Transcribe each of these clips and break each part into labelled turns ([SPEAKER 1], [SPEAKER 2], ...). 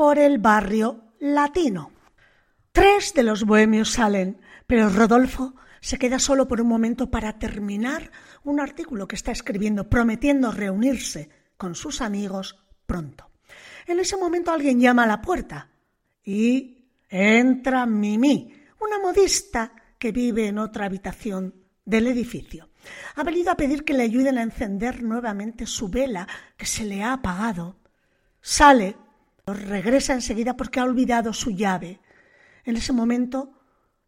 [SPEAKER 1] por el barrio latino. Tres de los bohemios salen, pero Rodolfo se queda solo por un momento para terminar un artículo que está escribiendo, prometiendo reunirse con sus amigos pronto. En ese momento alguien llama a la puerta y entra Mimi, una modista que vive en otra habitación del edificio. Ha venido a pedir que le ayuden a encender nuevamente su vela que se le ha apagado. Sale, regresa enseguida porque ha olvidado su llave. En ese momento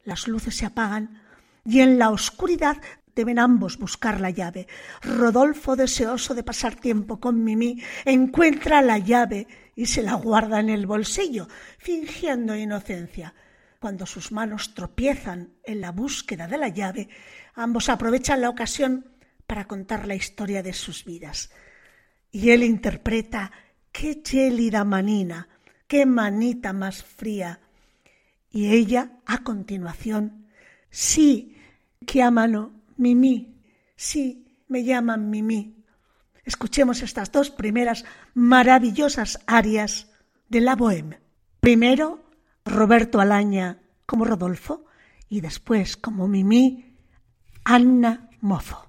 [SPEAKER 1] las luces se apagan y en la oscuridad deben ambos buscar la llave. Rodolfo, deseoso de pasar tiempo con Mimi, encuentra la llave y se la guarda en el bolsillo, fingiendo inocencia. Cuando sus manos tropiezan en la búsqueda de la llave, ambos aprovechan la ocasión para contar la historia de sus vidas. Y él interpreta qué gélida manina, qué manita más fría. Y ella, a continuación, sí, que mano, Mimi, sí, me llaman Mimi. Escuchemos estas dos primeras maravillosas arias de la Bohème. Primero, Roberto Alaña como Rodolfo y después como Mimi, Anna Mozo.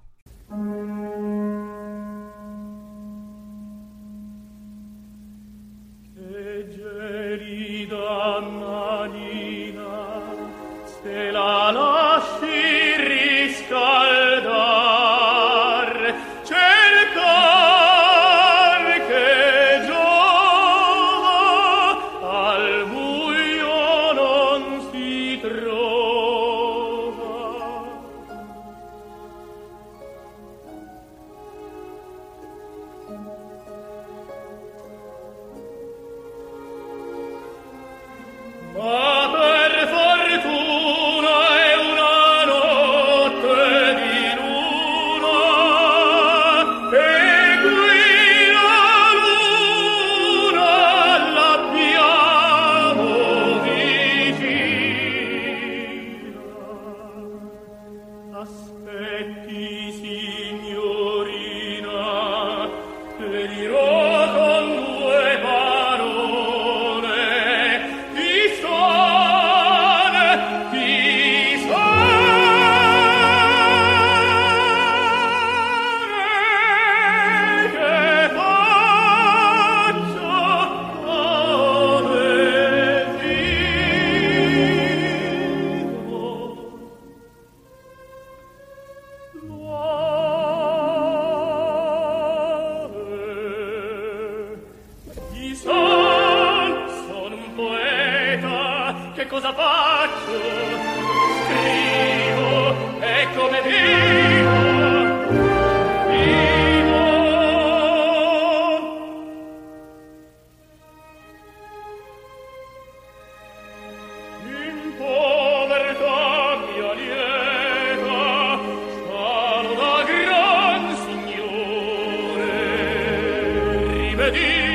[SPEAKER 2] anima, se la lasci riscaldare. moi. vedi